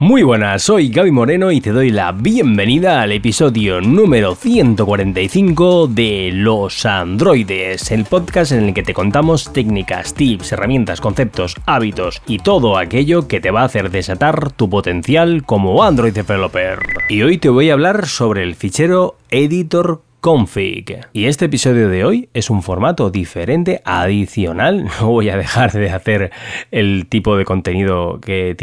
Muy buenas, soy Gaby Moreno y te doy la bienvenida al episodio número 145 de Los Androides, el podcast en el que te contamos técnicas, tips, herramientas, conceptos, hábitos y todo aquello que te va a hacer desatar tu potencial como Android developer. Y hoy te voy a hablar sobre el fichero editor config. Y este episodio de hoy es un formato diferente, adicional. No voy a dejar de hacer el tipo de contenido que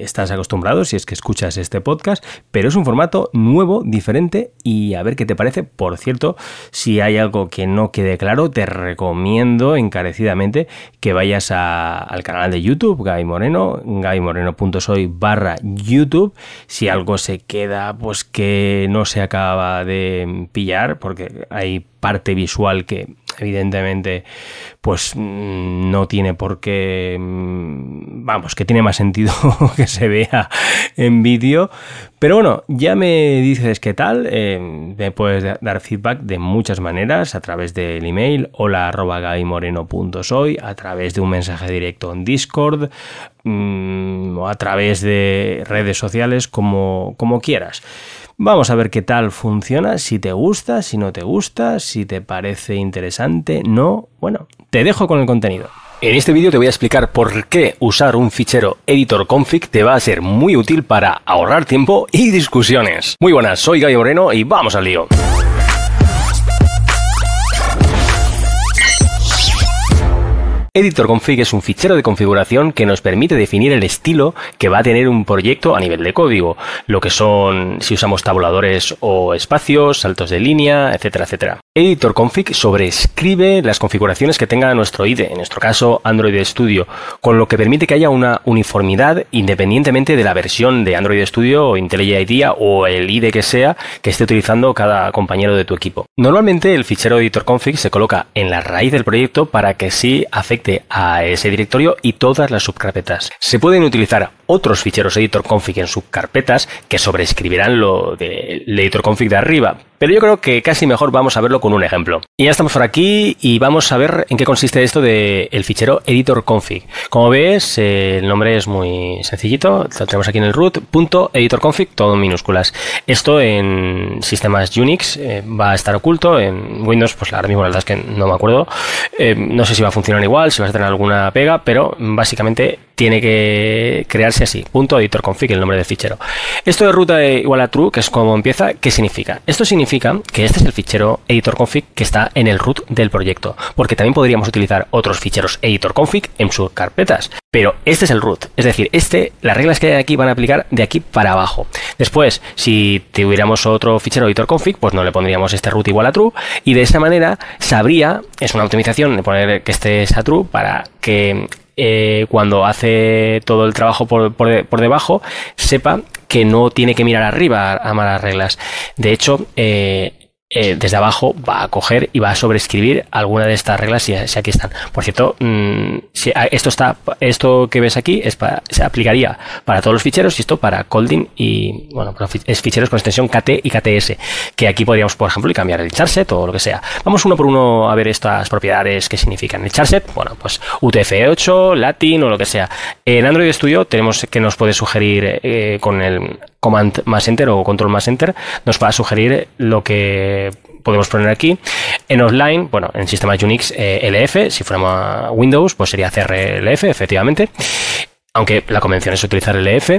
estás acostumbrado si es que escuchas este podcast, pero es un formato nuevo, diferente y a ver qué te parece. Por cierto, si hay algo que no quede claro, te recomiendo encarecidamente que vayas al canal de YouTube, Guy Moreno, gaimoreno.soy barra YouTube. Si algo se queda, pues que no se acaba de pillar, porque hay parte visual que evidentemente pues mm, no tiene por qué mm, vamos que tiene más sentido que se vea en vídeo. Pero bueno ya me dices qué tal eh, me puedes dar feedback de muchas maneras a través del email hola arroba soy a través de un mensaje directo en discord mm, o a través de redes sociales como, como quieras Vamos a ver qué tal funciona, si te gusta, si no te gusta, si te parece interesante, no. Bueno, te dejo con el contenido. En este vídeo te voy a explicar por qué usar un fichero editor config te va a ser muy útil para ahorrar tiempo y discusiones. Muy buenas, soy Gaby Moreno y vamos al lío. Editor Config es un fichero de configuración que nos permite definir el estilo que va a tener un proyecto a nivel de código, lo que son si usamos tabuladores o espacios, saltos de línea, etcétera, etcétera. Editor Config sobrescribe las configuraciones que tenga nuestro IDE, en nuestro caso Android Studio, con lo que permite que haya una uniformidad independientemente de la versión de Android Studio o IntelliJ IDEA o el IDE que sea que esté utilizando cada compañero de tu equipo. Normalmente el fichero Editor Config se coloca en la raíz del proyecto para que sí afecte a ese directorio y todas las subcarpetas. Se pueden utilizar otros ficheros editor config en subcarpetas que sobreescribirán lo del editor config de arriba, pero yo creo que casi mejor vamos a verlo con un ejemplo. Y ya estamos por aquí y vamos a ver en qué consiste esto del el fichero editor config. Como ves, el nombre es muy sencillito, lo tenemos aquí en el root, punto editor config, todo en minúsculas. Esto en sistemas Unix eh, va a estar oculto, en Windows, pues ahora mismo la verdad es que no me acuerdo, eh, no sé si va a funcionar igual, si vas a tener alguna pega, pero básicamente tiene que crearse así, punto editor config, el nombre del fichero. Esto de ruta igual a true, que es como empieza, ¿qué significa? Esto significa que este es el fichero editor config que está en el root del proyecto, porque también podríamos utilizar otros ficheros editor config en sus carpetas, pero este es el root, es decir, este, las reglas que hay aquí van a aplicar de aquí para abajo. Después, si tuviéramos otro fichero editor config, pues no le pondríamos este root igual a true, y de esa manera sabría, es una optimización de poner que este a true para que eh, cuando hace todo el trabajo por, por, debajo, sepa que no tiene que mirar arriba a malas reglas. De hecho, eh, eh, desde abajo va a coger y va a sobreescribir alguna de estas reglas si, aquí están. Por cierto, mm, si esto está, esto que ves aquí es se aplicaría para todos los ficheros y esto para Colding y bueno, es ficheros con extensión KT y KTS, que aquí podríamos, por ejemplo, cambiar el charset o lo que sea. Vamos uno por uno a ver estas propiedades que significan. El charset, bueno, pues UTF-8, Latin o lo que sea. En Android Studio tenemos que nos puede sugerir eh, con el Command más Enter o Control más Enter, nos va a sugerir lo que podemos poner aquí. En offline, bueno, en sistemas Unix, eh, LF, si fuéramos Windows, pues sería CRLF, efectivamente aunque la convención es utilizar LF.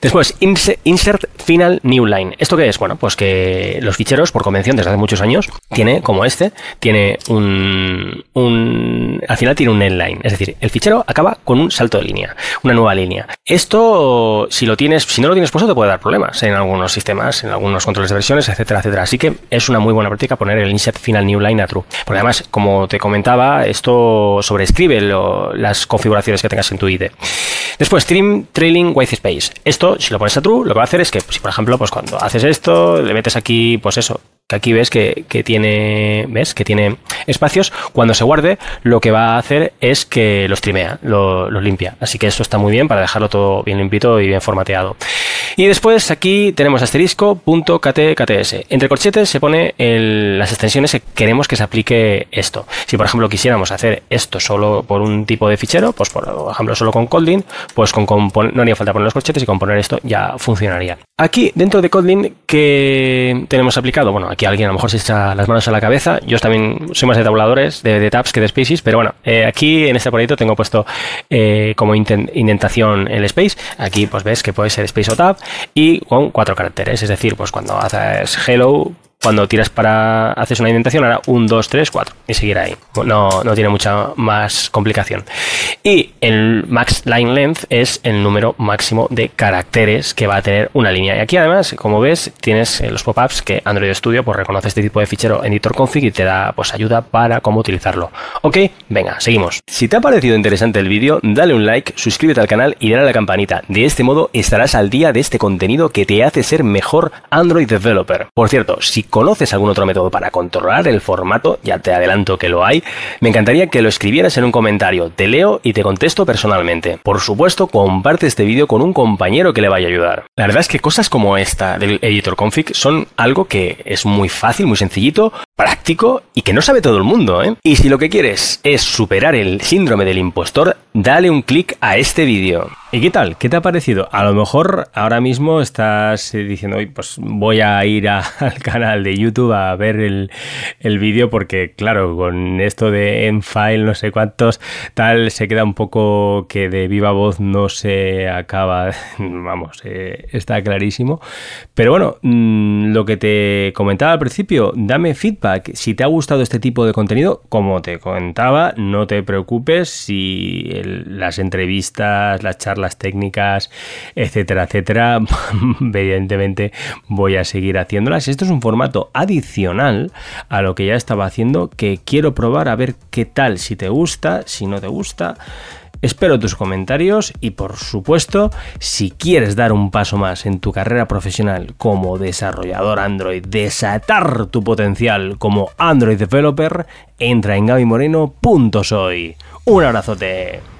Después, insert final new line. ¿Esto qué es? Bueno, pues que los ficheros, por convención, desde hace muchos años, tiene, como este, tiene un, un al final tiene un endline. Es decir, el fichero acaba con un salto de línea, una nueva línea. Esto, si lo tienes, si no lo tienes puesto, te puede dar problemas en algunos sistemas, en algunos controles de versiones, etcétera, etcétera. Así que es una muy buena práctica poner el insert final new line a true. Porque además, como te comentaba, esto sobrescribe las configuraciones que tengas en tu IDE. Después, Stream Trailing White Space. Esto, si lo pones a true, lo que va a hacer es que, si por ejemplo, pues cuando haces esto, le metes aquí, pues eso, que aquí ves que, tiene, ¿ves? Que tiene espacios. Cuando se guarde, lo que va a hacer es que los trimea, los lo limpia. Así que esto está muy bien para dejarlo todo bien limpito y bien formateado. Y después aquí tenemos asterisco.ktks. Entre corchetes se pone las extensiones que queremos que se aplique esto. Si por ejemplo quisiéramos hacer esto solo por un tipo de fichero, pues por ejemplo solo con Kotlin, pues con no haría falta poner los corchetes y con poner esto ya funcionaría. Aquí dentro de Kotlin que tenemos aplicado, bueno, aquí alguien a lo mejor se echa las manos a la cabeza, yo también soy más de tabuladores, de, tabs que de spaces, pero bueno, eh, aquí en este proyecto tengo puesto eh, como indentación el space, aquí pues ves que puede ser space o tab y con cuatro caracteres, es decir, pues cuando haces hello cuando tiras para haces una indentación, ahora 1, 2, 3, 4 y seguir ahí. No, no tiene mucha más complicación. Y el max line length es el número máximo de caracteres que va a tener una línea. Y aquí además, como ves, tienes eh, los pop-ups que Android Studio pues, reconoce este tipo de fichero editor config y te da pues ayuda para cómo utilizarlo. Ok, venga, seguimos. Si te ha parecido interesante el vídeo, dale un like, suscríbete al canal y dale a la campanita. De este modo estarás al día de este contenido que te hace ser mejor Android developer. Por cierto, si conoces algún otro método para controlar el formato, ya te adelanto que lo hay, me encantaría que lo escribieras en un comentario, te leo y te contesto personalmente. Por supuesto, comparte este vídeo con un compañero que le vaya a ayudar. La verdad es que cosas como esta del editor config son algo que es muy fácil, muy sencillito, práctico y que no sabe todo el mundo, ¿eh? Y si lo que quieres es superar el síndrome del impostor, dale un clic a este vídeo. ¿Y qué tal? ¿Qué te ha parecido? A lo mejor ahora mismo estás eh, diciendo, pues voy a ir al canal de YouTube a ver el, el vídeo porque, claro, con esto de en file no sé cuántos, tal, se queda un poco que de viva voz no se acaba, vamos, eh, está clarísimo. Pero bueno, mm, lo que te comentaba al principio, dame feedback. Si te ha gustado este tipo de contenido, como te comentaba, no te preocupes si las entrevistas, las charlas, las técnicas, etcétera, etcétera, evidentemente voy a seguir haciéndolas. Esto es un formato adicional a lo que ya estaba haciendo que quiero probar a ver qué tal, si te gusta, si no te gusta. Espero tus comentarios y por supuesto, si quieres dar un paso más en tu carrera profesional como desarrollador Android, desatar tu potencial como Android developer, entra en gabymoreno.soy. Un abrazote.